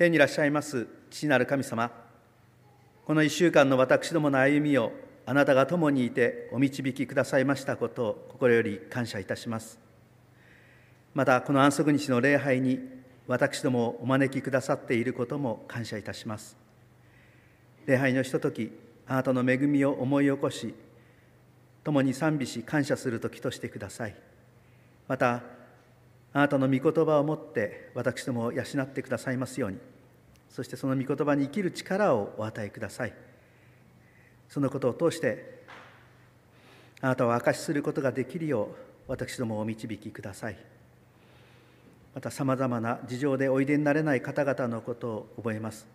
天にいらっしゃいます父なる神様この一週間の私どもの歩みをあなたが共にいてお導きくださいましたことを心より感謝いたします。またこの安息日の礼拝に私どもをお招きくださっていることも感謝いたします。礼拝のひとときあなたの恵みを思い起こし共に賛美し感謝する時としてください。またあなたの御言葉を持って私どもを養ってくださいますように。そしてその御言葉に生きる力をお与えください。そのことを通してあなたを証しすることができるよう私どもをお導きください。またさまざまな事情でおいでになれない方々のことを覚えます。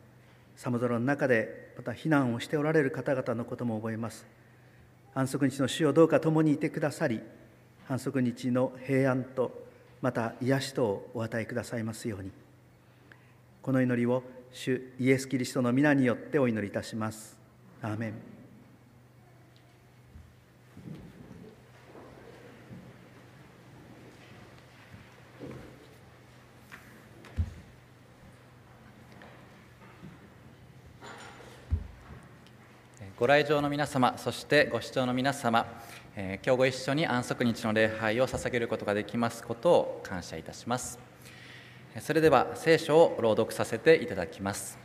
寒空の中でまた避難をしておられる方々のことも覚えます。安息日の主をどうか共にいてくださり安息日の平安とまた癒しとをお与えくださいますように。この祈りを主イエス・キリストの皆によってお祈りいたします。アーメン。ご来場の皆様、そしてご視聴の皆様、えー、今日ご一緒に安息日の礼拝を捧げることができますことを感謝いたします。それでは聖書を朗読させていただきます。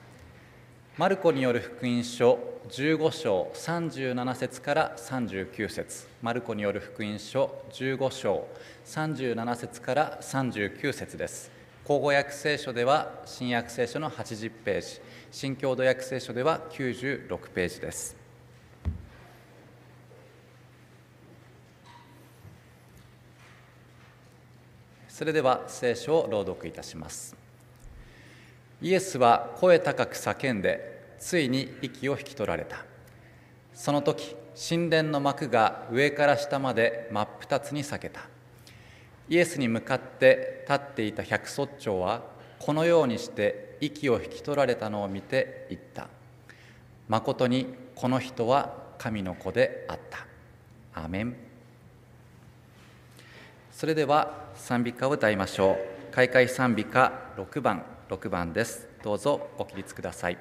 マルコによる福音書15章37節から39節マルコによる福音書15章37節から39節です。口語訳聖書では新約聖書の80ページ、新共同訳聖書では96ページです。それでは聖書を朗読いたします。イエスは声高く叫んでついに息を引き取られた。その時神殿の幕が上から下まで真っ二つに裂けた。イエスに向かって立っていた百卒長はこのようにして息を引き取られたのを見て言った。まことにこの人は神の子であった。アメン。それでは賛美歌を歌いましょう。開会賛美歌6番6番です。どうぞご起立ください。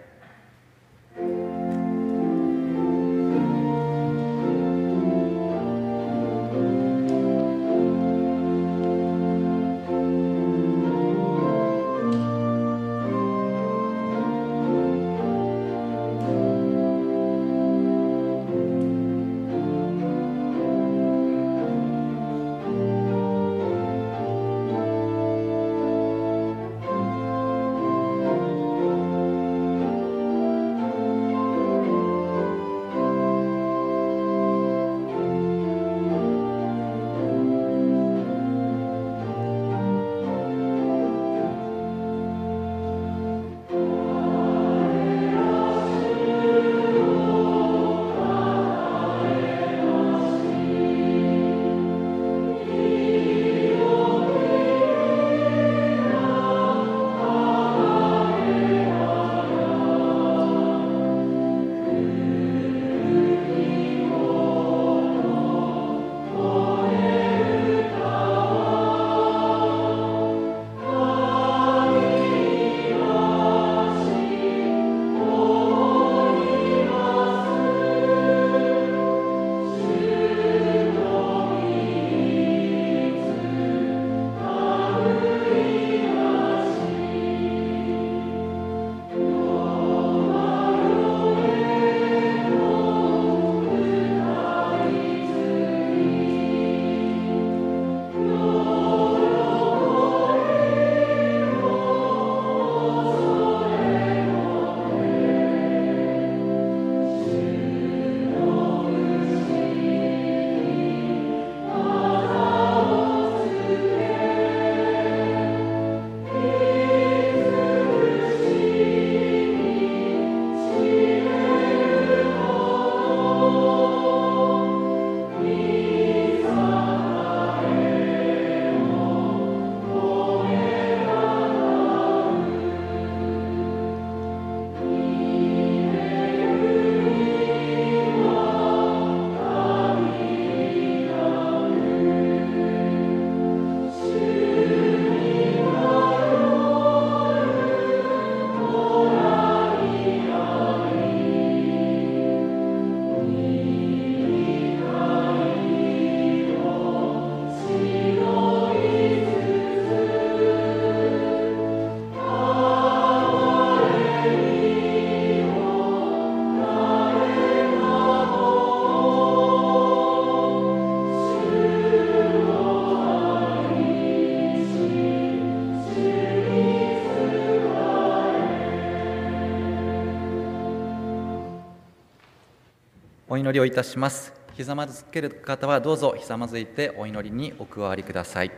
祈りをいたします。ひざまずける方はどうぞひざまずいてお祈りにお加わりください。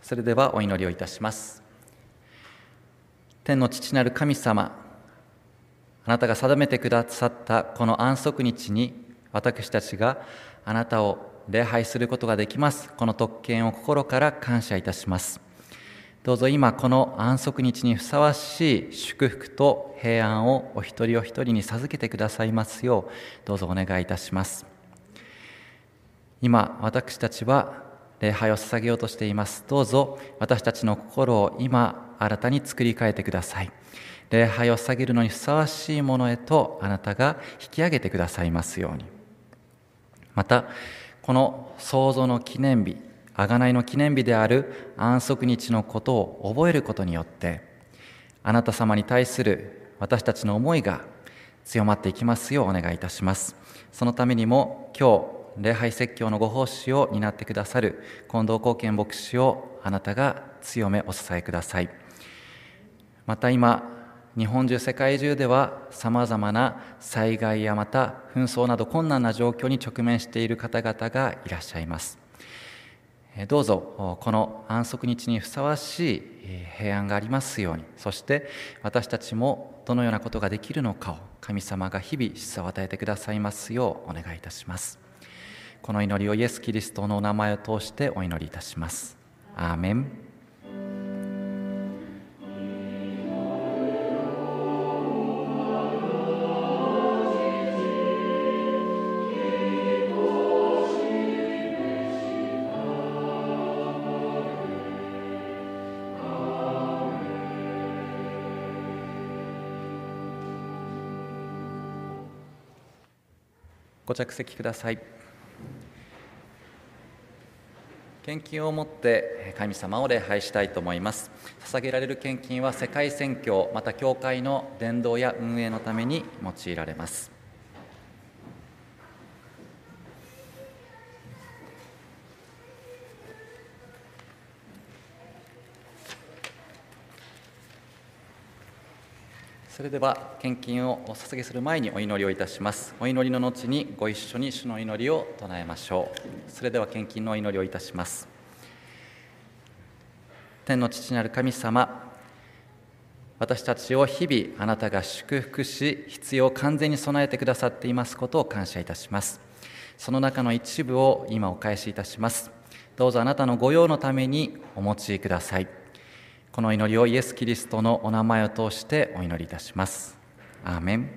それではお祈りをいたします。天の父なる神様あなたが定めてくださったこの安息日に私たちがあなたを礼拝することができます。この特権を心から感謝いたします。どうぞ今この安息日にふさわしい祝福と平安をお一人お一人に授けてくださいますようどうぞお願いいたします。今私たちは礼拝を捧げようとしています。どうぞ私たちの心を今新たに作り変えてください。礼拝を捧げるのにふさわしいものへとあなたが引き上げてくださいますように。またこの創造の記念日贖いの記念日である安息日のことを覚えることによってあなた様に対する私たちの思いが強まっていきますようお願いいたします。そのためにも今日礼拝説教のご奉仕を担ってくださる近藤貢献牧師をあなたが強めお支えください。また今日本中世界中ではさまざまな災害やまた紛争など困難な状況に直面している方々がいらっしゃいます。どうぞこの安息日にふさわしい平安がありますように。そして私たちもどのようなことができるのかを神様が日々示唆を与えてくださいますようお願いいたします。この祈りをイエス・キリストのお名前を通してお祈りいたします。アーメン。ご着席ください。献金をもって神様を礼拝したいと思います。捧げられる献金は世界宣教また教会の伝道や運営のために用いられます。それでは献金をお捧げする前にお祈りをいたします。お祈りの後にご一緒に主の祈りを唱えましょう。それでは献金のお祈りをいたします。天の父なる神様私たちを日々あなたが祝福し必要を完全に備えてくださっていますことを感謝いたします。その中の一部を今お返しいたします。どうぞあなたの御用のためにお持ちください。この祈りをイエス・キリストのお名前を通してお祈りいたします。アーメン。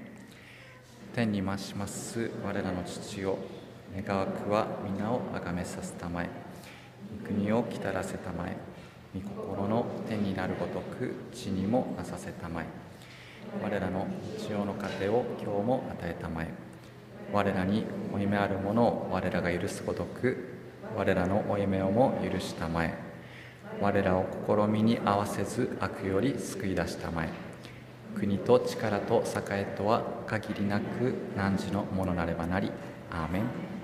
天に増します。我らの父よ願わくは皆をあがめさせたまえ。御国を来たらせたまえ。御心の天になるごとく地にもなさせたまえ。我らの日曜の糧を今日も与えたまえ。我らに負い目あるものを我らが許すごとく我らの負い目をも許したまえ。我らを試みに合わせず悪より救い出したまえ。国と力と栄とは限りなく汝のものなればなり。アーメン。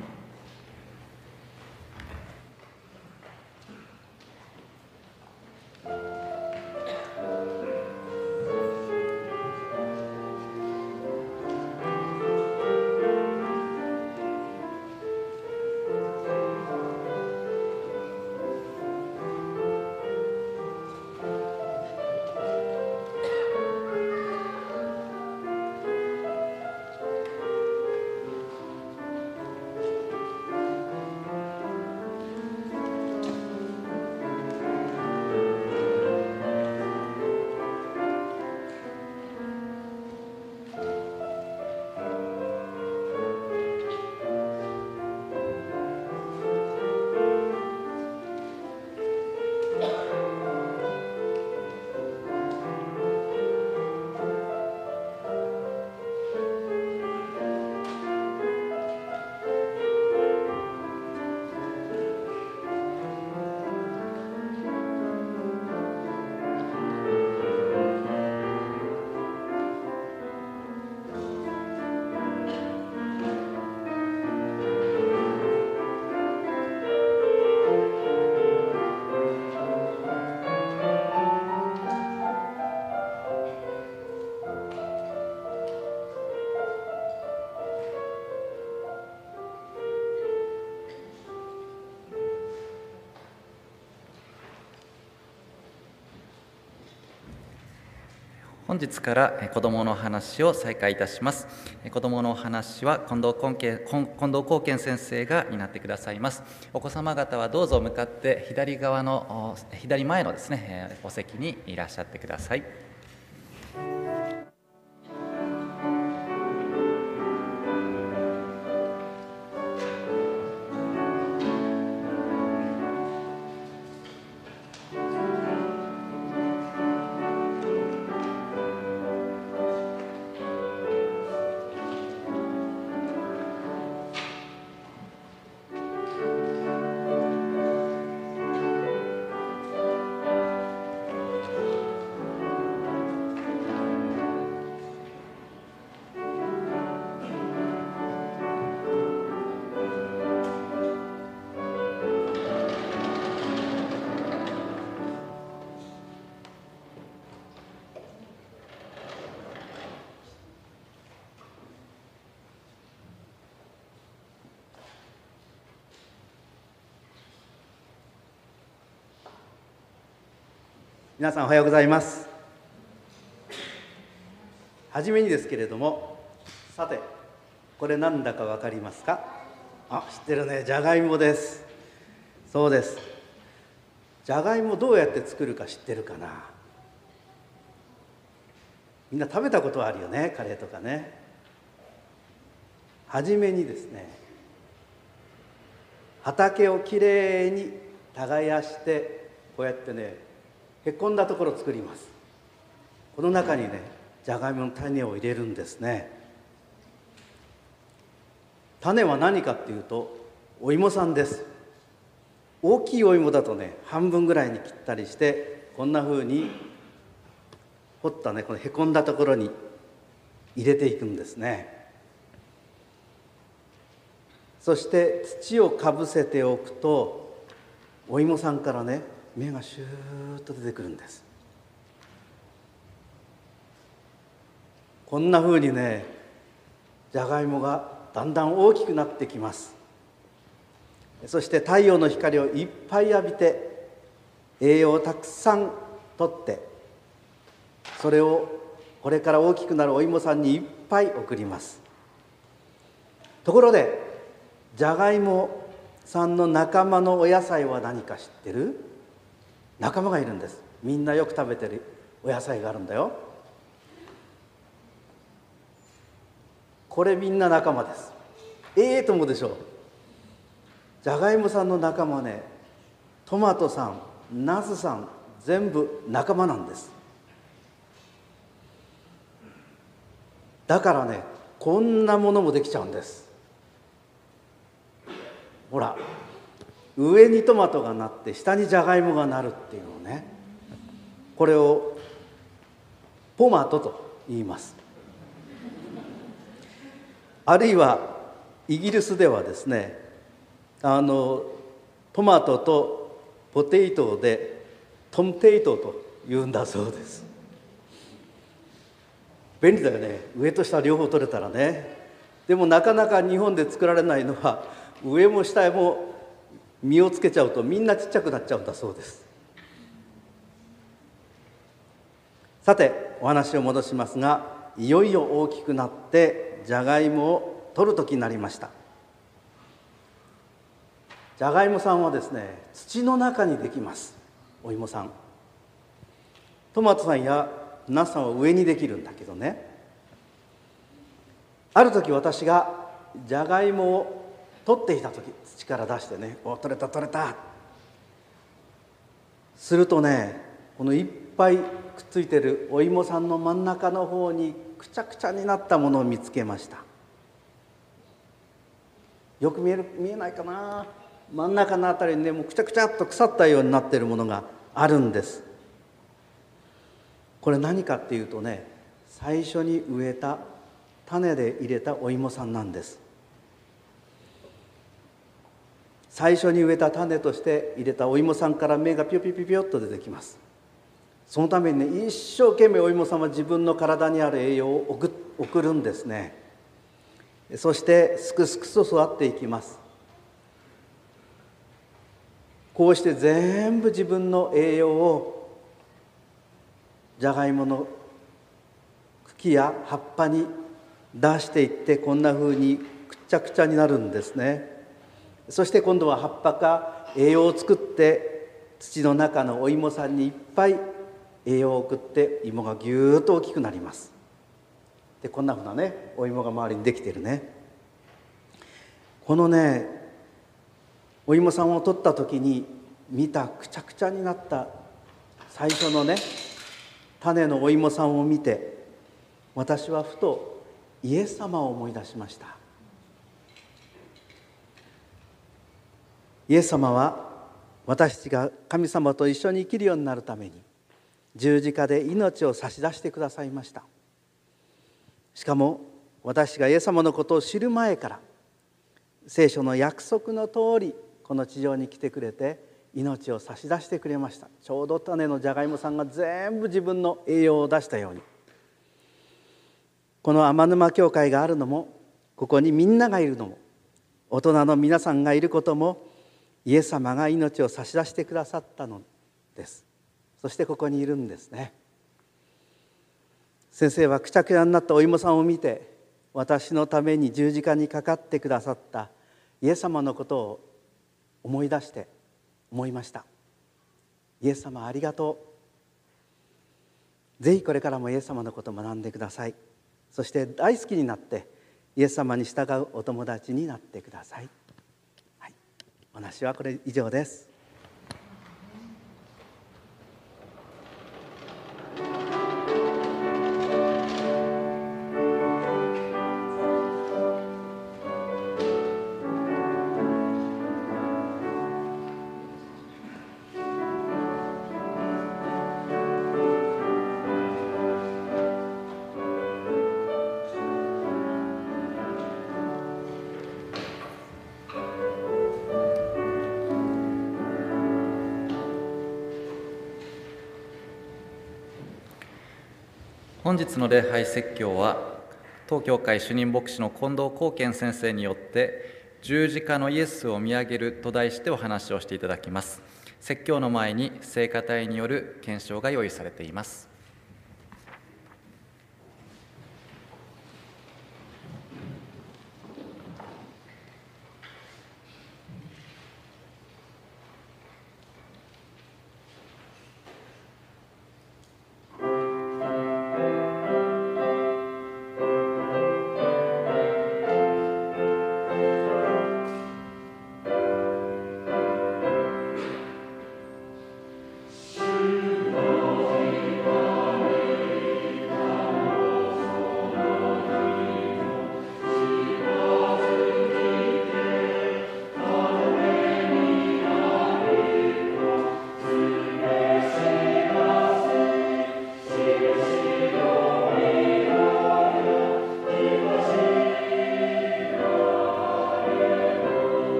本日から子どもの話を再開いたします。子どもの話は近藤近藤光健先生が担ってくださいます。お子様方はどうぞ向かって左側の左前のですねお席にいらっしゃってください。皆さんおはようございます。はじめにですけれどもさてこれ何だか分かりますか？あ知ってるね。じゃがいもです。そうです。じゃがいもどうやって作るか知ってるかな？みんな食べたことはあるよね？カレーとかね。はじめにですね畑をきれいに耕してこうやってねへこんだところを作ります。この中にねじゃがいもの種を入れるんですね。種は何かっていうとお芋さんです。大きいお芋だとね半分ぐらいに切ったりしてこんな風に掘ったねこのへこんだところに入れていくんですね。そして土をかぶせておくとお芋さんからね芽がシューッと出てくるんです。こんなふうにねじゃがいもがだんだん大きくなってきます。そして太陽の光をいっぱい浴びて栄養をたくさんとってそれをこれから大きくなるお芋さんにいっぱい送ります。ところでじゃがいもさんの仲間のお野菜は何か知ってる？仲間がいるんです。みんなよく食べてるお野菜があるんだよ。これみんな仲間です。ええー、と思うでしょう。じゃがいもさんの仲間ねトマトさんナスさん全部仲間なんです。だからねこんなものもできちゃうんです。ほら上にトマトがなって下にじゃがいもがなるっていうのをね。これをポマトと言います。あるいはイギリスではですねあのトマトとポテイトでトムテイトと言うんだそうです。便利だよね。上と下両方取れたらね。でもなかなか日本で作られないのは上も下も実をつけちゃうとみんなちっちゃくなっちゃうんだそうです。さてお話を戻しますがいよいよ大きくなってじゃがいもを取る時になりました。じゃがいもさんはですね土の中にできます。お芋さん。トマトさんやナスさんは上にできるんだけどね。ある時私がじゃがいもを取っていた時土から出してね「お取れた取れた」するとねこのいっぱいくっついてるお芋さんの真ん中の方にくちゃくちゃになったものを見つけました。よく見える見えないかな？真ん中のあたりにねもうくちゃくちゃっと腐ったようになってるものがあるんです。これ何かっていうとね最初に植えた種で入れたお芋さんなんです。最初に植えた種として入れたお芋さんから芽がピヨピヨピヨピヨっと出てきます。そのためにね一生懸命お芋さんは自分の体にある栄養を送るんですね。そしてすくすくと育っていきます。こうして全部自分の栄養をじゃがいもの木や葉っぱに出していってこんなふうにくちゃくちゃになるんですね。そして今度は葉っぱが栄養を作って土の中のお芋さんにいっぱい栄養を送って芋がぎゅーっと大きくなります。でこんなふうなねお芋が周りにできてるね。このねお芋さんを取った時に見たくちゃくちゃになった最初のね種のお芋さんを見て私はふとイエス様を思い出しました。イエス様は私たちが神様と一緒に生きるようになるために十字架で命を差し出してくださいました。しかも私がイエス様のことを知る前から聖書の約束の通りこの地上に来てくれて命を差し出してくれました。ちょうど種のじゃがいもさんが全部自分の栄養を出したように。この天沼教会があるのもここにみんながいるのも大人の皆さんがいることもイエス様が命を差し出してくださったのです。そしてここにいるんですね。先生はくちゃくちゃになったお芋さんを見て私のために十字架にかかってくださったイエス様のことを思い出して思いました。イエス様ありがとう。ぜひこれからもイエス様のことを学んでください。そして大好きになってイエス様に従うお友達になってください、はい、お話はこれ以上です。本日の礼拝説教は当教会主任牧師の近藤光健先生によって十字架のイエスを見上げると題してお話をしていただきます。説教の前に聖歌隊による検証が用意されています。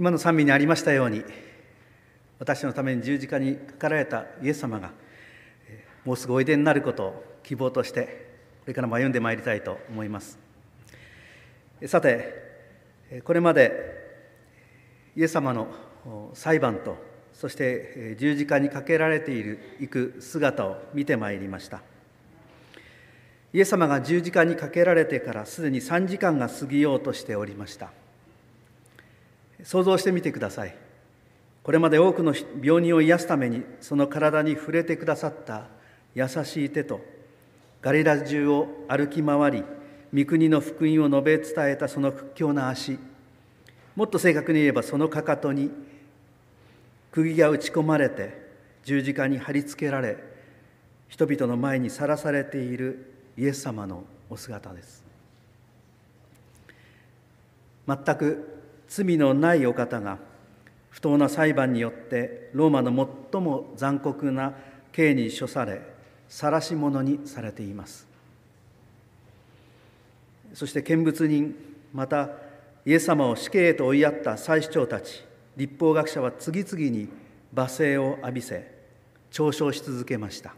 今の賛美にありましたように私のために十字架にかかられたイエス様がもうすぐおいでになることを希望としてこれからも歩んでまいりたいと思います。さてこれまでイエス様の裁判とそして十字架にかけられているいく姿を見てまいりました。イエス様が十字架にかけられてからすでに3時間が過ぎようとしておりました。想像してみてください。これまで多くの病人を癒すためにその体に触れてくださった優しい手とガリラ中を歩き回り御国の福音を述べ伝えたその屈強な足もっと正確に言えばそのかかとに釘が打ち込まれて十字架に貼り付けられ人々の前にさらされているイエス様のお姿です。全く罪のないお方が不当な裁判によってローマの最も残酷な刑に処され晒し者にされています。そして見物人またイエス様を死刑へと追いやった祭司長たち立法学者は次々に罵声を浴びせ嘲笑し続けました。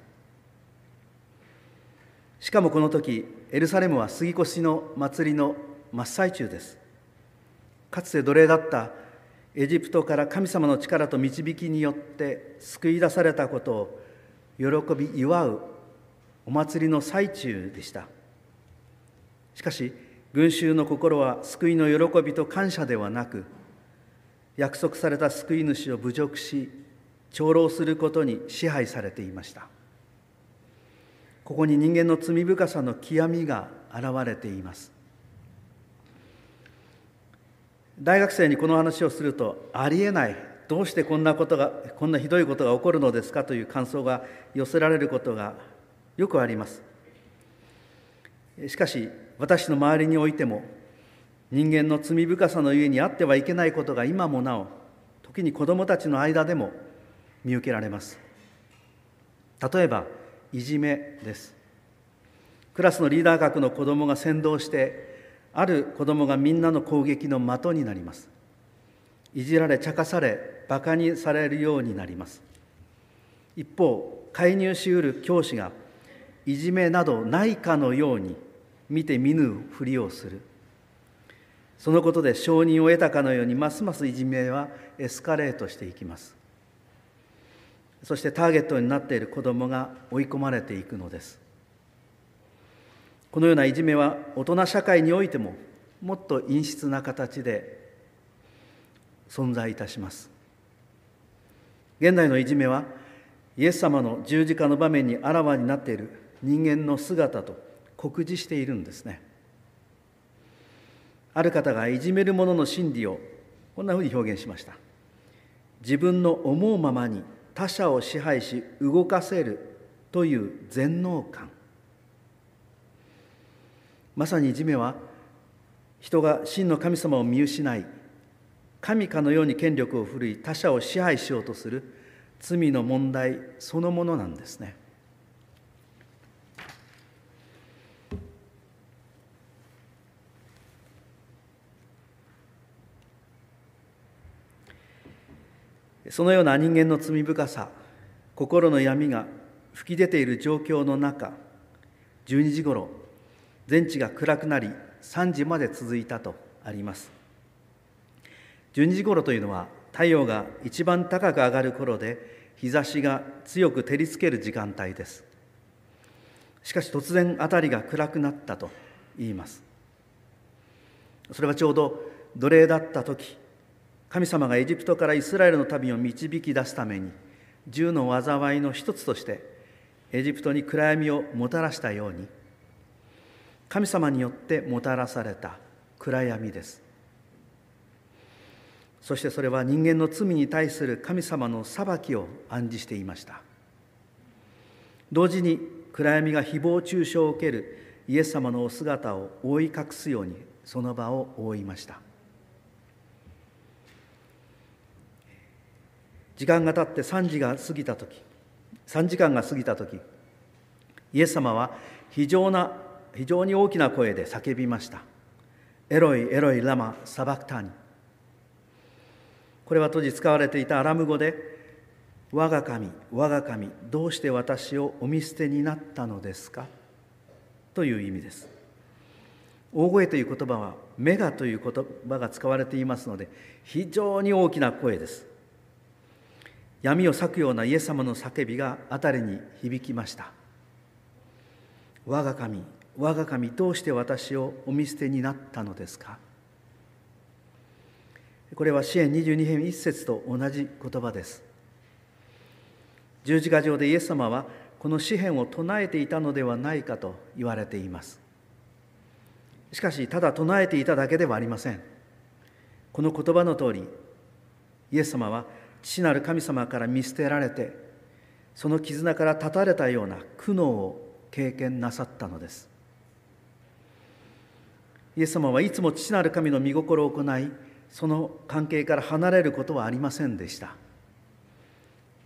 しかもこの時エルサレムは杉越の祭りの真っ最中です。かつて奴隷だったエジプトから神様の力と導きによって救い出されたことを喜び祝うお祭りの最中でした。しかし群衆の心は救いの喜びと感謝ではなく約束された救い主を侮辱し長老することに支配されていました。ここに人間の罪深さの極みが現れています。大学生にこの話をするとありえないどうしてこんなことがこんなひどいことが起こるのですかという感想が寄せられることがよくあります。しかし私の周りにおいても人間の罪深さのゆえにあってはいけないことが今もなお時に子どもたちの間でも見受けられます。例えばいじめです。クラスのリーダー格の子どもが先導してある子どもがみんなの攻撃の的になります。いじられ茶化されバカにされるようになります。一方介入しうる教師がいじめなどないかのように見て見ぬふりをする。そのことで承認を得たかのようにますますいじめはエスカレートしていきます。そしてターゲットになっている子どもが追い込まれていくのです。このようないじめは大人社会においてももっと陰湿な形で存在いたします。現代のいじめはイエス様の十字架の場面にあらわになっている人間の姿と酷似しているんですね。ある方がいじめる者の心理をこんなふうに表現しました。自分の思うままに他者を支配し動かせるという全能感。まさにいじめは人が真の神様を見失い神かのように権力を振るい他者を支配しようとする罪の問題そのものなんですね。そのような人間の罪深さ心の闇が噴き出ている状況の中12時ごろ全地が暗くなり3時まで続いたとあります。12時ごろというのは太陽が一番高く上がる頃で日差しが強く照りつける時間帯です。しかし突然辺りが暗くなったと言います。それはちょうど奴隷だった時神様がエジプトからイスラエルの民を導き出すために銃の災いの一つとしてエジプトに暗闇をもたらしたように神様によってもたらされた暗闇です。そしてそれは人間の罪に対する神様の裁きを暗示していました。同時に暗闇が誹謗中傷を受けるイエス様のお姿を覆い隠すようにその場を覆いました。時間が経って3時が過ぎた時3時間が過ぎた時イエス様は非常な非常に大きな声で叫びました。エロイエロイラマサバクタニこれは当時使われていたアラム語で「我が神我が神どうして私をお見捨てになったのですか?」という意味です。大声という言葉は「メガ」という言葉が使われていますので非常に大きな声です。闇を裂くようなイエス様の叫びが辺りに響きました我が神我が神どうして私をお見捨てになったのですか？これは支援22編1節と同じ言葉です。十字架上でイエス様はこの詩篇を唱えていたのではないかと言われています。しかしただ唱えていただけではありません。この言葉の通りイエス様は父なる神様から見捨てられてその絆から断たれたような苦悩を経験なさったのです。イエス様はいつも父なる神の御心を行いその関係から離れることはありませんでした。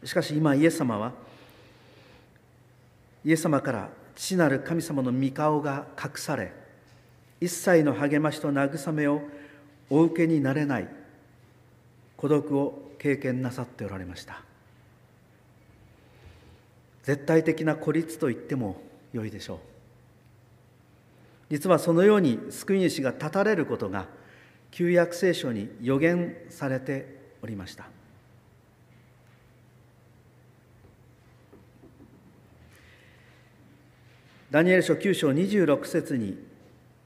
しかし今イエス様はイエス様から父なる神様の御顔が隠され一切の励ましと慰めをお受けになれない孤独を経験なさっておられました。絶対的な孤立と言ってもよいでしょう。実はそのように救い主が立たれることが旧約聖書に予言されておりました。ダニエル書9章26節に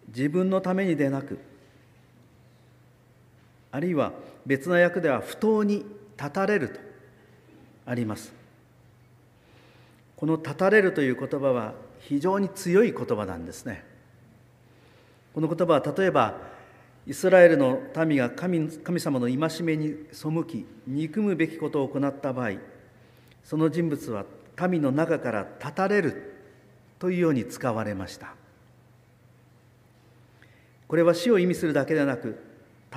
自分のためにでなくあるいは別な訳では不当に立たれるとあります。この立たれるという言葉は非常に強い言葉なんですね。この言葉は例えばイスラエルの民が神神様の戒めに背き憎むべきことを行った場合その人物は民の中から立たれるというように使われました。これは死を意味するだけでなく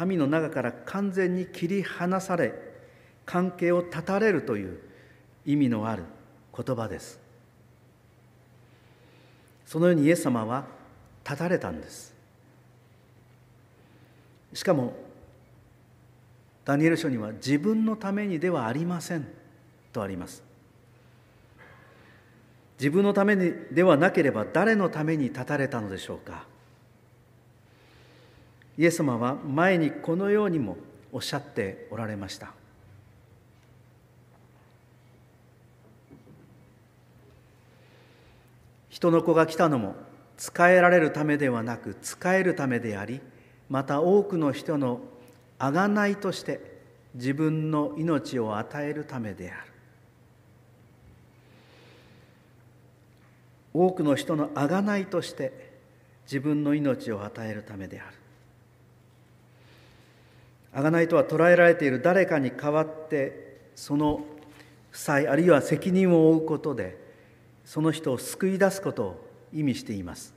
民の中から完全に切り離され関係を断たれるという意味のある言葉です。そのようにイエス様は断たれたんです。しかもダニエル書には自分のためにではありませんとあります。自分のためにではなければ誰のために立たれたのでしょうか。イエス様は前にこのようにもおっしゃっておられました。人の子が来たのも仕えられるためではなく仕えるためでありまた多くの人の贖いとして自分の命を与えるためである。多くの人の贖いとして自分の命を与えるためである。贖いとは捉えられている誰かに代わってその負債あるいは責任を負うことでその人を救い出すことを意味しています。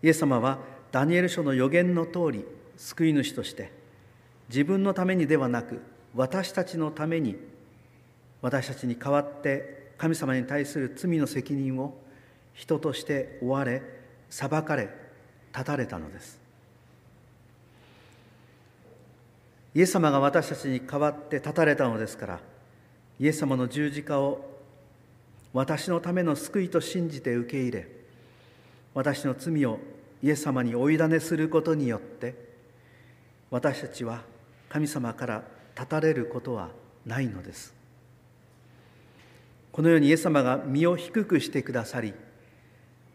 イエス様はダニエル書の予言の通り救い主として自分のためにではなく私たちのために私たちに代わって神様に対する罪の責任を人として追われ裁かれ立たれたのです。イエス様が私たちに代わって立たれたのですからイエス様の十字架を私のための救いと信じて受け入れ私の罪をイエス様にお委ねすることによって私たちは神様から立たれることはないのです。このようにイエス様が身を低くしてくださり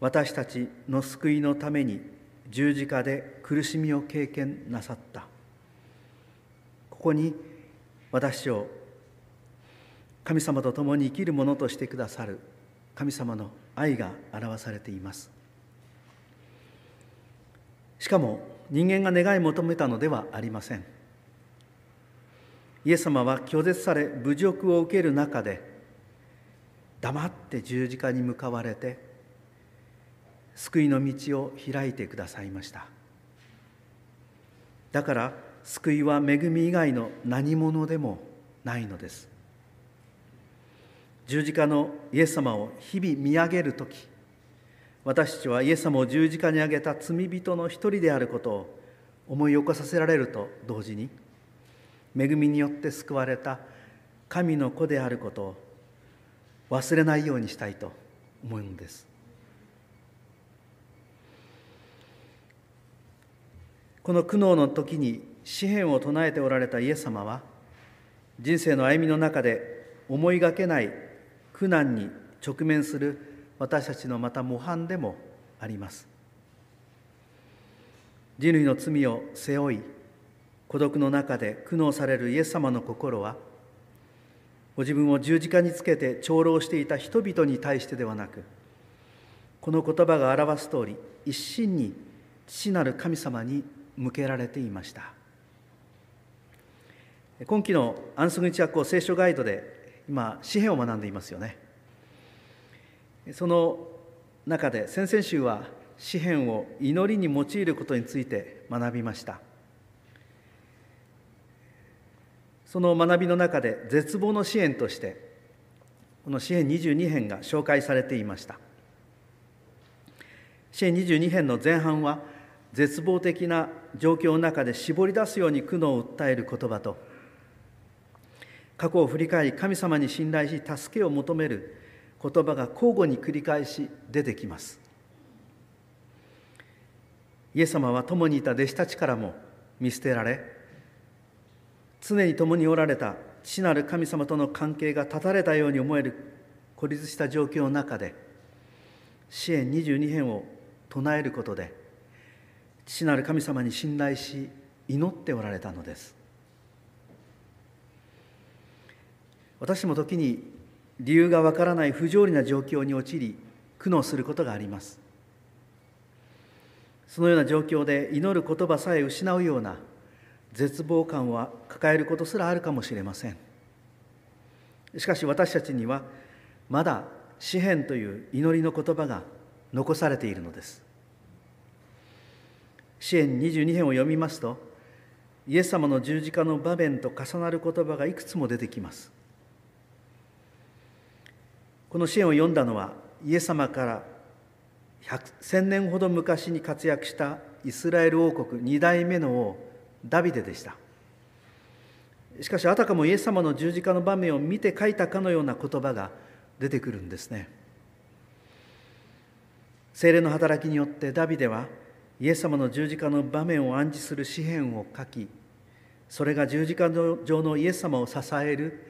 私たちの救いのために十字架で苦しみを経験なさった。ここに私を神様と共に生きるものとしてくださる神様の愛が表されています。しかも人間が願い求めたのではありません。イエス様は拒絶され侮辱を受ける中で黙って十字架に向かわれて救いの道を開いてくださいました。だから救いは恵み以外の何者でもないのです。十字架のイエス様を日々見上げる時私たちはイエス様を十字架に上げた罪人の一人であることを思い起こさせられると同時に恵みによって救われた神の子であることを忘れないようにしたいと思うんです。この苦悩の時に詩篇を唱えておられたイエス様は人生の歩みの中で思いがけない苦難に直面する私たちのまた模範でもあります。人類の罪を背負い孤独の中で苦悩されるイエス様の心はご自分を十字架につけて長老していた人々に対してではなくこの言葉が表す通り一心に父なる神様に向けられていました。今期の安息日学校聖書ガイドで今詩篇を学んでいますよね。その中で先々週は詩篇を祈りに用いることについて学びました。その学びの中で絶望の支援としてこの詩篇22編が紹介されていました。詩篇22編の前半は絶望的な状況の中で絞り出すように苦悩を訴える言葉と過去を振り返り神様に信頼し助けを求める言葉が交互に繰り返し出てきます。イエス様は共にいた弟子たちからも見捨てられ常に共におられた父なる神様との関係が断たれたように思える孤立した状況の中で支援22編を唱えることで父なる神様に信頼し祈っておられたのです。私も時に理由がわからない不条理な状況に陥り苦悩することがあります。そのような状況で祈る言葉さえ失うような絶望感は抱えることすらあるかもしれません。しかし私たちにはまだ詩篇という祈りの言葉が残されているのです。詩篇22編を読みますとイエス様の十字架の場面と重なる言葉がいくつも出てきます。この詩篇を読んだのはイエス様から千年ほど昔に活躍したイスラエル王国二代目の王ダビデでした。しかしあたかもイエス様の十字架の場面を見て書いたかのような言葉が出てくるんですね。精霊の働きによってダビデはイエス様の十字架の場面を暗示する詩篇を書きそれが十字架上のイエス様を支える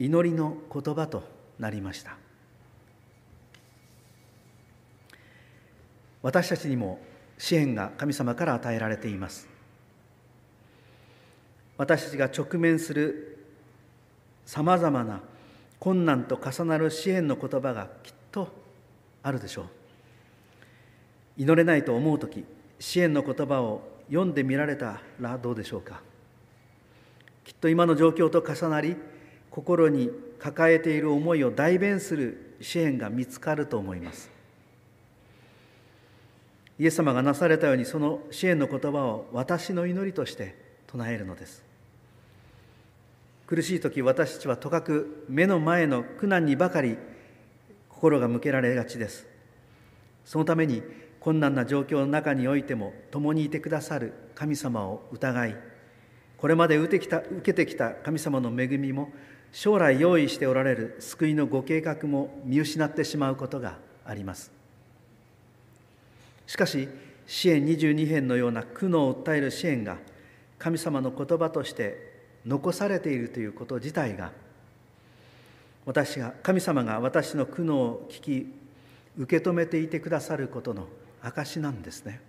祈りの言葉となりました。私たちにも支援が神様から与えられています。私たちが直面するさまざまな困難と重なる支援の言葉がきっとあるでしょう。祈れないと思う時支援の言葉を読んでみられたらどうでしょうか。きっと今の状況と重なり心に抱えている思いを代弁する支援が見つかると思います。イエス様がなされたようにその支援の言葉を私の祈りとして唱えるのです。苦しい時私たちはとかく目の前の苦難にばかり心が向けられがちです。そのために困難な状況の中においても共にいてくださる神様を疑いこれまで受けてきた受けてきた神様の恵みも将来用意しておられる救いのご計画も見失ってしまうことがあります。しかし支援22編のような苦悩を訴える支援が神様の言葉として残されているということ自体が私が神様が私の苦悩を聞き受け止めていてくださることの証なんですね。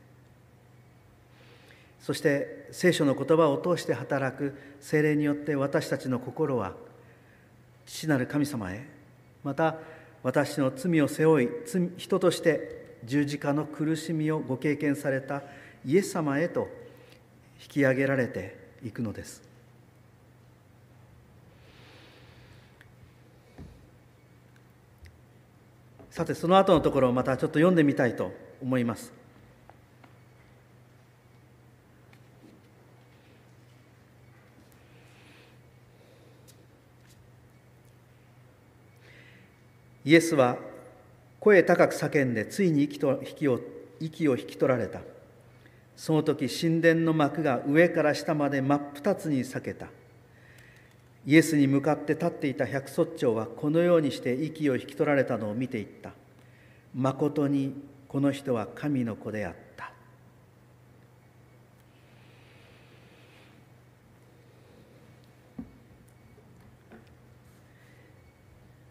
そして聖書の言葉を通して働く精霊によって私たちの心は父なる神様へまた私の罪を背負い人として十字架の苦しみをご経験されたイエス様へと引き上げられていくのです。さてその後のところをまたちょっと読んでみたいと思います。イエスは声高く叫んでついに息と息を息を引き取られた。その時神殿の幕が上から下まで真っ二つに裂けた。イエスに向かって立っていた百卒長はこのようにして息を引き取られたのを見ていった。まことにこの人は神の子であった。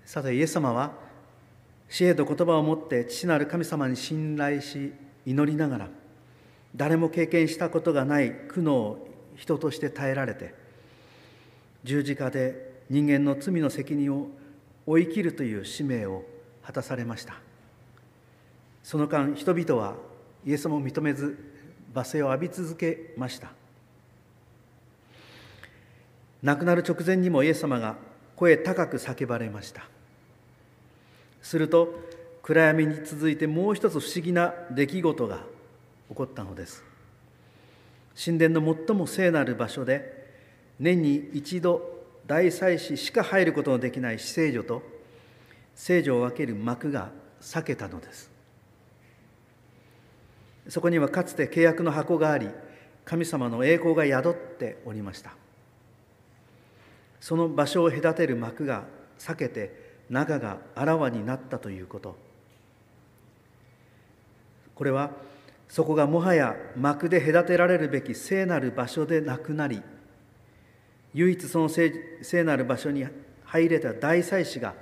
さてイエス様は知恵と言葉を持って父なる神様に信頼し祈りながら誰も経験したことがない苦悩を人として耐えられて十字架で人間の罪の責任を追い切るという使命を果たされました。その間人々はイエス様を認めず罵声を浴び続けました。亡くなる直前にもイエス様が声高く叫ばれました。すると暗闇に続いてもう一つ不思議な出来事が起こったのです。神殿の最も聖なる場所で年に一度大祭司しか入ることのできない死聖女と聖女を分ける幕が裂けたのです。そこにはかつて契約の箱があり神様の栄光が宿っておりました。その場所を隔てる幕が裂けて中があらわになったということ。これはそこがもはや幕で隔てられるべき聖なる場所でなくなり唯一その聖なる場所に入れた大祭司が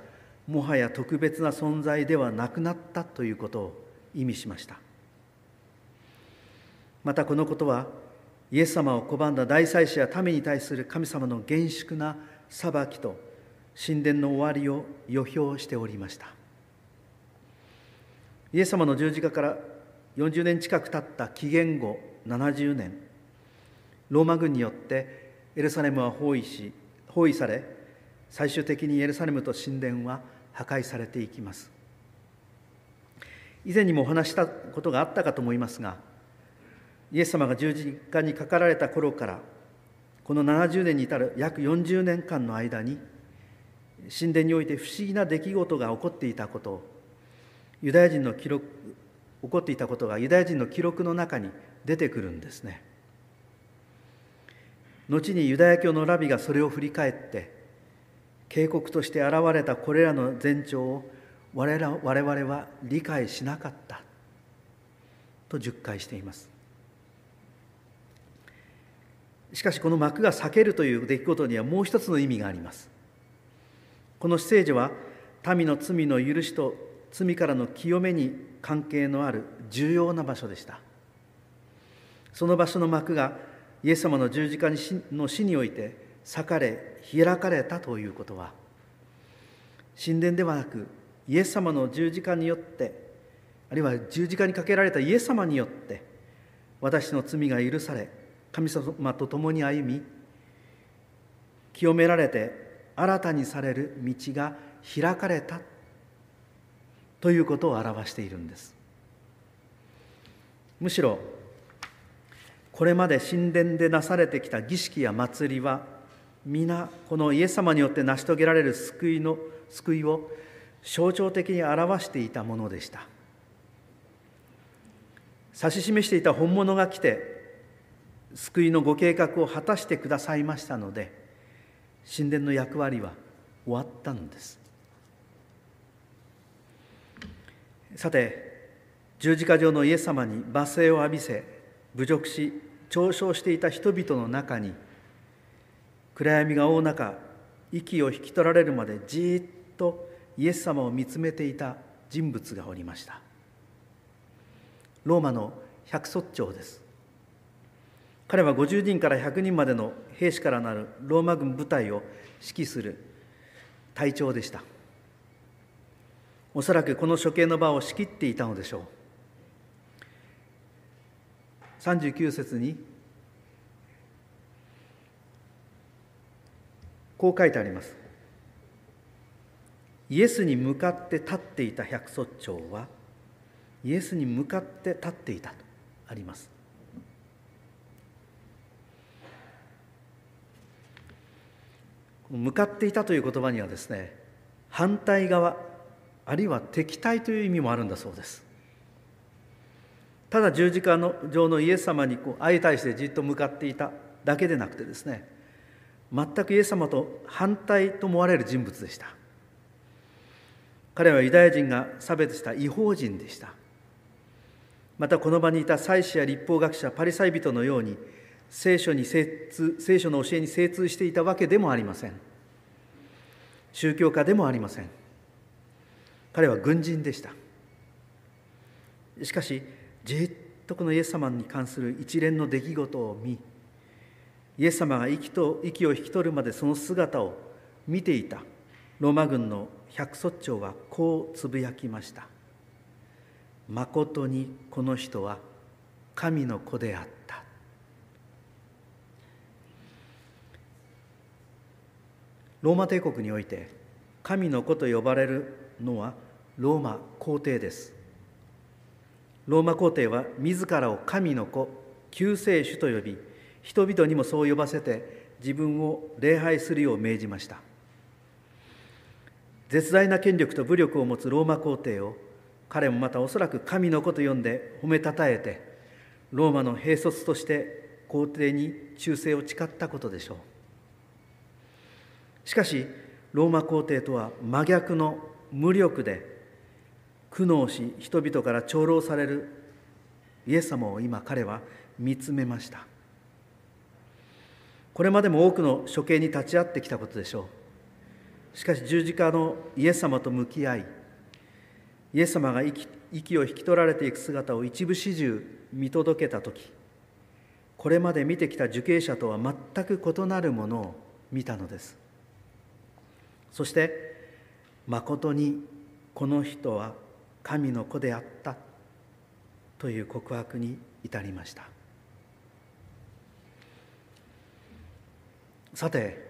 もはや特別な存在ではなくなったということを意味しました。またこのことはイエス様を拒んだ大祭司や民に対する神様の厳粛な裁きと神殿の終わりを予表しておりました。イエス様の十字架から40年近く経った紀元後70年ローマ軍によってエルサレムは包囲し包囲され最終的にエルサレムと神殿は破壊されていきます。以前にもお話したことがあったかと思いますがイエス様が十字架にかかられた頃からこの70年に至る約40年間の間に神殿において不思議な出来事が起こっていたことユダヤ人の記録起こっていたことがユダヤ人の記録の中に出てくるんですね。後にユダヤ教のラビがそれを振り返って警告として現れたこれらの前兆を我々は理解しなかったと述回しています。しかしこの幕が裂けるという出来事にはもう一つの意味があります。この死聖女は民の罪の許しと罪からの清めに関係のある重要な場所でした。その場所の幕がイエス様の十字架の死において裂かれ開かれたということは神殿ではなくイエス様の十字架によってあるいは十字架にかけられたイエス様によって私の罪が許され神様と共に歩み清められて新たにされる道が開かれた。ということを表しているんです。むしろこれまで神殿でなされてきた儀式や祭りは皆このイエス様によって成し遂げられる救いの救いを象徴的に表していたものでした。指し示していた本物が来て救いのご計画を果たしてくださいましたので神殿の役割は終わったのです。さて十字架上のイエス様に罵声を浴びせ侮辱し嘲笑していた人々の中に暗闇が覆う中息を引き取られるまでじっとイエス様を見つめていた人物がおりました。ローマの百卒長です。彼は50人から100人までの兵士からなるローマ軍部隊を指揮する隊長でした。おそらくこの処刑の場を仕切っていたのでしょう。39節にこう書いてあります。イエスに向かって立っていた百卒長はイエスに向かって立っていたとあります。向かっていたという言葉にはですね反対側あるいは敵対という意味もあるんだそうです。ただ十字架の上のイエス様にこう相対してじっと向かっていただけでなくてですね全くイエス様と反対と思われる人物でした。彼はユダヤ人が差別した違法人でした。またこの場にいた祭司や立法学者パリサイ人のように聖書に精通聖書の教えに精通していたわけでもありません。宗教家でもありません。彼は軍人でした。しかしじっとこのイエス様に関する一連の出来事を見イエス様が息と息を引き取るまでその姿を見ていた。ローマ軍の百卒長はこうつぶやきました「まことにこの人は神の子であった」ローマ帝国において神の子と呼ばれるのはローマ皇帝です。ローマ皇帝は自らを神の子救世主と呼び人々にもそう呼ばせて自分を礼拝するよう命じました。絶大な権力と武力を持つローマ皇帝を彼もまたおそらく神の子と呼んで褒めたたえてローマの兵卒として皇帝に忠誠を誓ったことでしょう。しかしローマ皇帝とは真逆の無力で苦悩し人々から長老されるイエス様を今彼は見つめました。これまでも多くの処刑に立ち会ってきたことでしょう。しかし十字架のイエス様と向き合いイエス様が息息を引き取られていく姿を一部始終見届けた時これまで見てきた受刑者とは全く異なるものを見たのです。そしてまことにこの人は神の子であったという告白に至りました。さて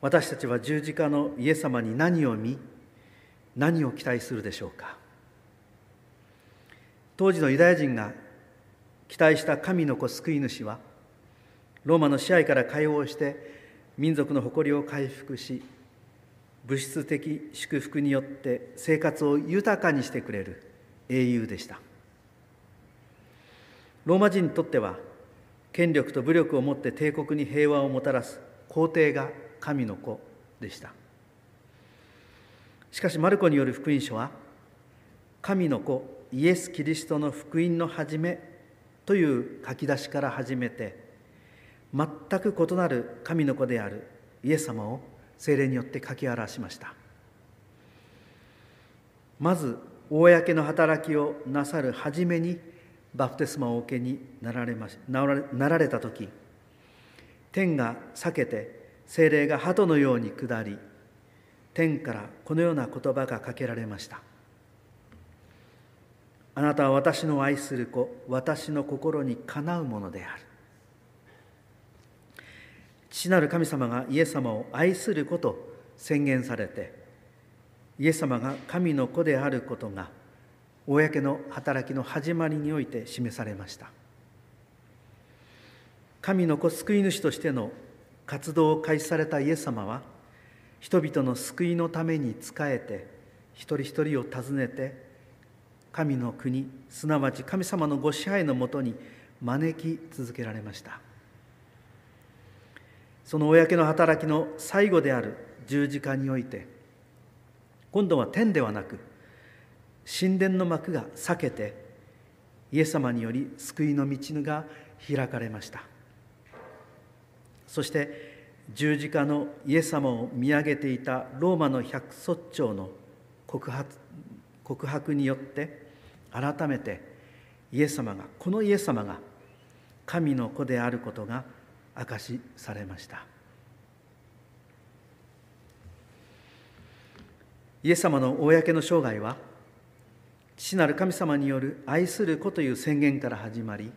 私たちは十字架のイエス様に何を見何を期待するでしょうか。当時のユダヤ人が期待した神の子救い主はローマの支配から解放して民族の誇りを回復し物質的祝福によって生活を豊かにしてくれる英雄でした。ローマ人にとっては権力と武力を持って帝国に平和をもたらす皇帝が神の子でした。しかしマルコによる福音書は神の子イエス・キリストの福音の始めという書き出しから始めて全く異なる神の子であるイエス様を精霊によって書き表しました。まず公の働きをなさる初めにバプテスマをお受けになられましなられた時天が裂けて精霊が鳩のように下り天からこのような言葉がかけられました。あなたは私の愛する子私の心にかなうものである。父なる神様がイエス様を愛すること宣言されてイエス様が神の子であることが公の働きの始まりにおいて示されました。神の子救い主としての活動を開始されたイエス様は人々の救いのために仕えて一人一人を訪ねて神の国すなわち神様のご支配のもとに招き続けられました。その公の働きの最後である十字架において今度は天ではなく神殿の幕が裂けてイエス様により救いの道が開かれました。そして十字架のイエス様を見上げていたローマの百卒長の告白告白によって改めてイエス様がこのイエス様が神の子であることが明しされました。イエス様の公の生涯は父なる神様による愛する子という宣言から始まり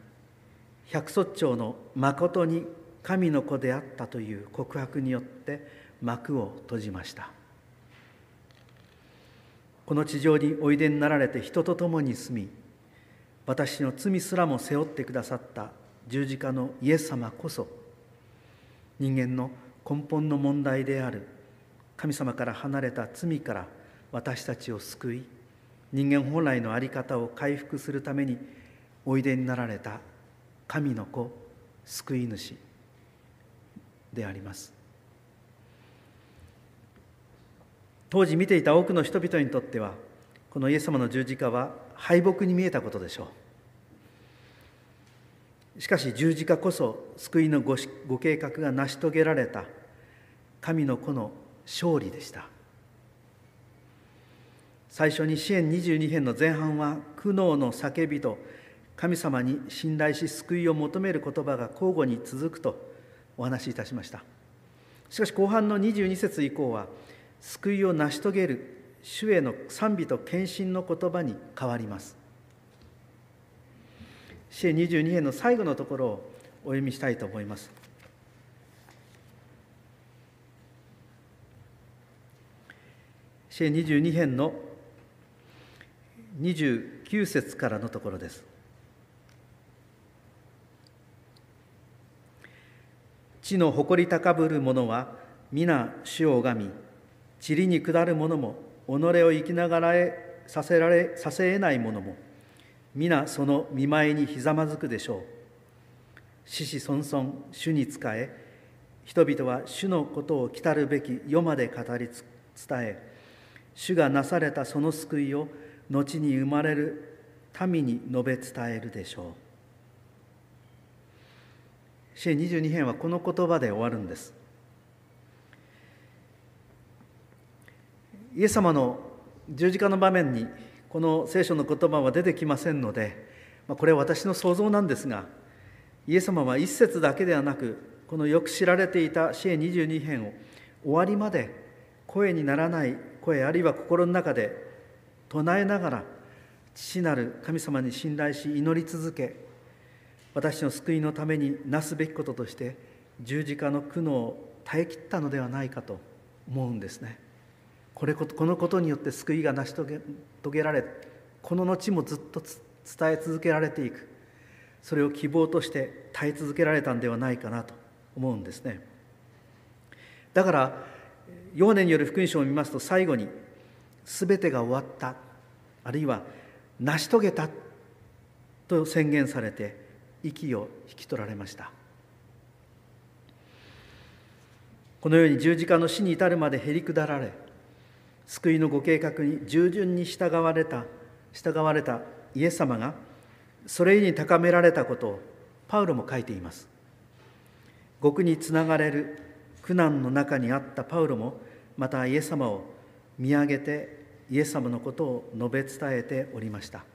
百卒長の誠に神の子であったという告白によって幕を閉じました。この地上においでになられて人と共に住み私の罪すらも背負ってくださった十字架のイエス様こそ人間の根本の問題である。神様から離れた罪から私たちを救い人間本来の在り方を回復するためにおいでになられた神の子救い主であります。当時見ていた多くの人々にとってはこのイエス様の十字架は敗北に見えたことでしょう。しかし十字架こそ救いのごご計画が成し遂げられた。神の子の勝利でした。最初に支援22編の前半は苦悩の叫びと神様に信頼し救いを求める言葉が交互に続くとお話しいたしました。しかし後半の22節以降は救いを成し遂げる主への賛美と献身の言葉に変わります。詩恵22編の最後のところをお読みしたいと思います。詩22編の29節からのところです。地の誇り高ぶる者は皆主を拝み塵に下る者も己を生きながらえさせられさせえない者も皆その見舞いにひざまずくでしょう。死死孫々主に仕え人々は主のことを来たるべき世まで語り伝え主がなされたその救いを後に生まれる民に述べ伝えるでしょう。詩22編はこの言葉で終わるんです。イエス様の十字架の場面にこの聖書の言葉は出てきませんのでこれは私の想像なんですがイエス様は一節だけではなくこのよく知られていた詩恵22編を終わりまで声にならない声あるいは心の中で唱えながら父なる神様に信頼し祈り続け私の救いのためになすべきこととして十字架の苦悩を耐えきったのではないかと思うんですね。これこのことによって救いが成し遂げ遂げられこの後もずっと伝え続けられていくそれを希望として耐え続けられたんではないかなと思うんですね。だからヨハネによる福音書を見ますと最後に全てが終わったあるいは成し遂げたと宣言されて息を引き取られましたこのように十字架の死に至るまでへりくだられ救いのご計画に従順に従われた従われたイエス様がそれに高められたことをパウロも書いています。極につながれる苦難の中にあったパウロもまたイエス様を見上げてイエス様のことを述べ伝えておりました。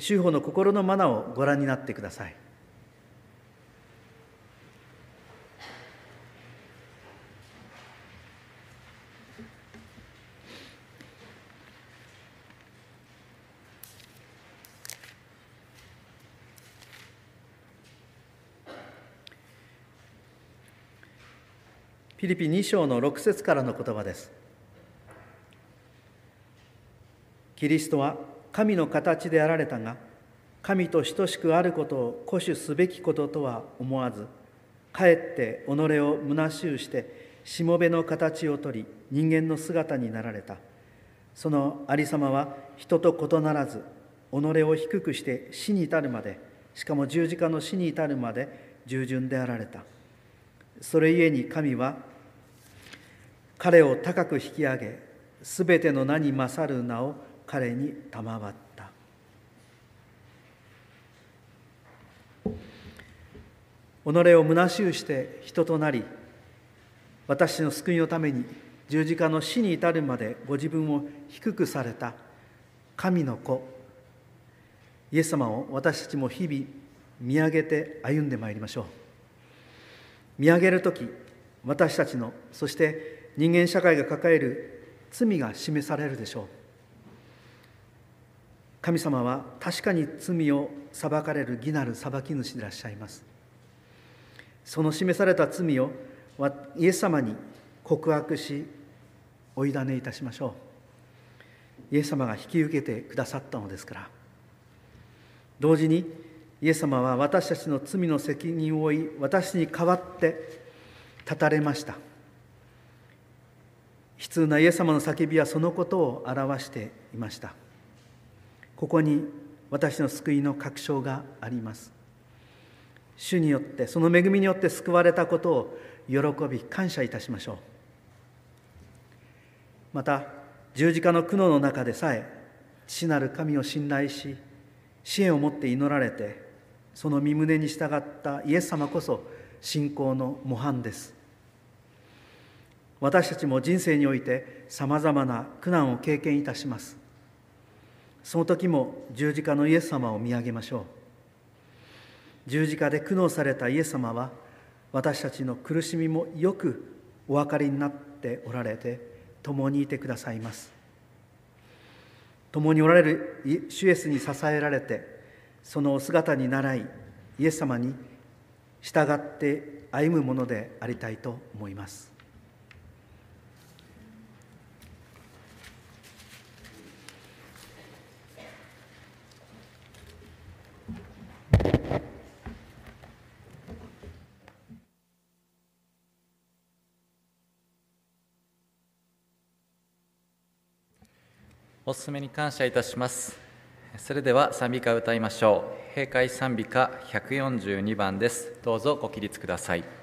修法の心のマナをご覧になってください。フィリピン2章の6節からの言葉です。キリストは神の形であられたが、神と等しくあることを固守すべきこととは思わず、かえって己を虚しゅうして、しもべの形をとり、人間の姿になられた。そのありさまは人と異ならず、己を低くして死に至るまで、しかも十字架の死に至るまで従順であられた。それゆえに神は彼を高く引き上げすべての名に勝る名を彼に賜った。己を虚しゅうして人となり私の救いのために十字架の死に至るまでご自分を低くされた神の子イエス様を私たちも日々見上げて歩んでまいりましょう。見上げる時私たちのそして人間社会が抱える罪が示されるでしょう。神様は確かに罪を裁かれる義なる裁き主でいらっしゃいます。その示された罪をイエス様に告白しお委ねいたしましょう。イエス様が引き受けてくださったのですから。同時にイエス様は私たちの罪の責任を負い私に代わって立たれました。悲痛なイエス様の叫びはそのことを表していました。ここに私の救いの確証があります。主によってその恵みによって救われたことを喜び感謝いたしましょう。また十字架の苦悩の中でさえ父なる神を信頼し支援を持って祈られてその身胸に従ったイエス様こそ信仰の模範です。私たちも人生においてさまざまな苦難を経験いたします。その時も十字架のイエス様を見上げましょう。十字架で苦悩されたイエス様は私たちの苦しみもよくお分かりになっておられて共にいてくださいます。共におられる主イエスに支えられてそのお姿に倣いイエス様に従って歩むものでありたいと思います。お勧めに感謝いたします。それでは賛美歌を歌いましょう。閉会賛美歌142番です。どうぞご起立ください。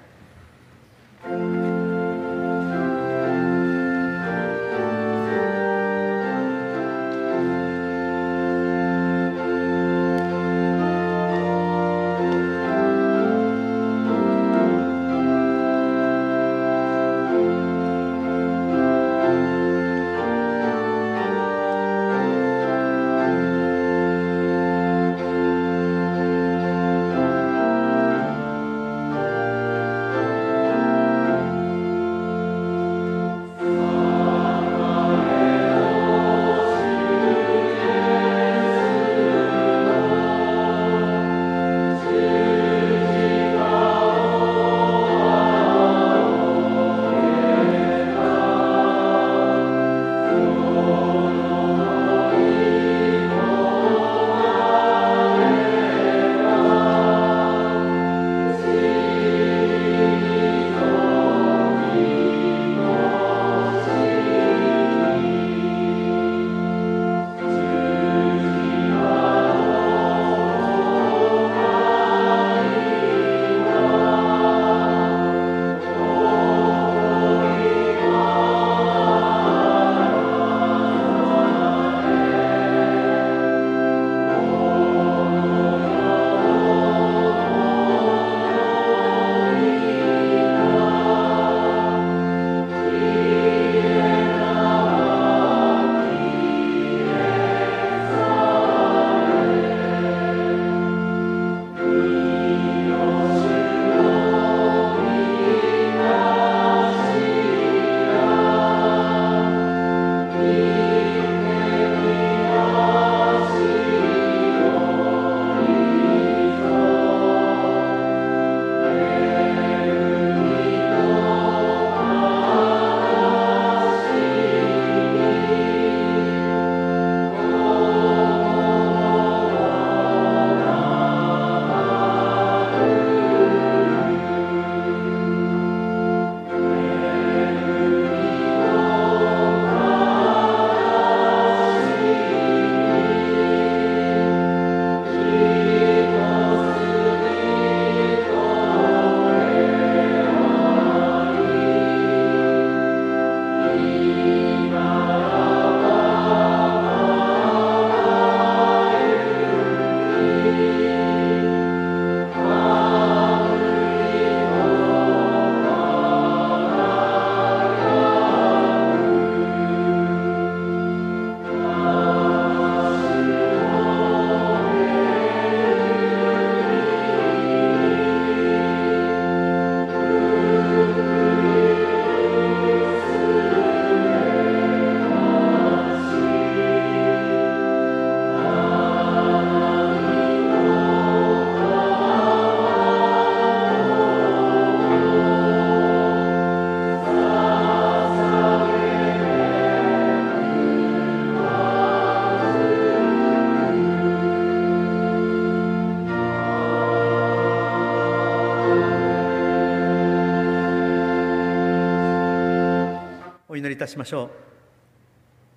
たしましょう。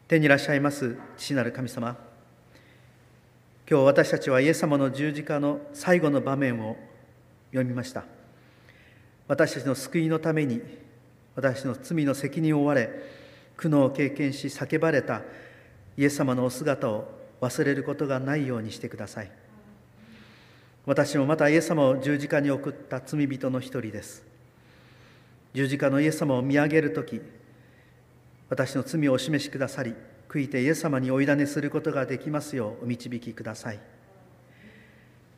天にいらっしゃいます父なる神様。今日私たちはイエス様の十字架の最後の場面を読みました。私たちの救いのために私の罪の責任を負われ苦悩を経験し叫ばれたイエス様のお姿を忘れることがないようにしてください。私もまたイエス様を十字架に送った罪人の一人です。十字架のイエス様を見上げるとき私の罪をお示しくださり悔いてイエス様にお委ねすることができますようお導きください。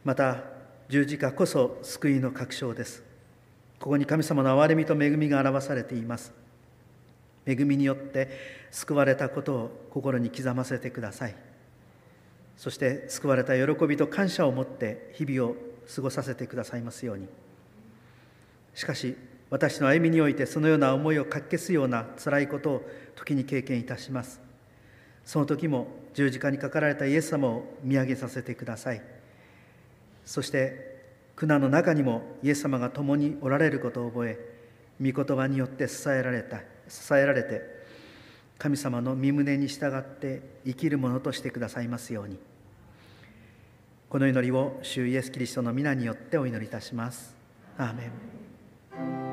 また十字架こそ救いの確証です。ここに神様の憐れみと恵みが表されています。恵みによって救われたことを心に刻ませてください。そして救われた喜びと感謝を持って日々を過ごさせてくださいますように。しかし私の歩みにおいてそのような思いをかき消すような辛いことを時に経験いたします。その時も十字架にかかられたイエス様を見上げさせてください。そして苦難の中にもイエス様が共におられることを覚え御言葉によって支えられた支えられて神様の身胸に従って生きるものとしてくださいますように。この祈りを主イエス・キリストの皆によってお祈りいたします。アーメン。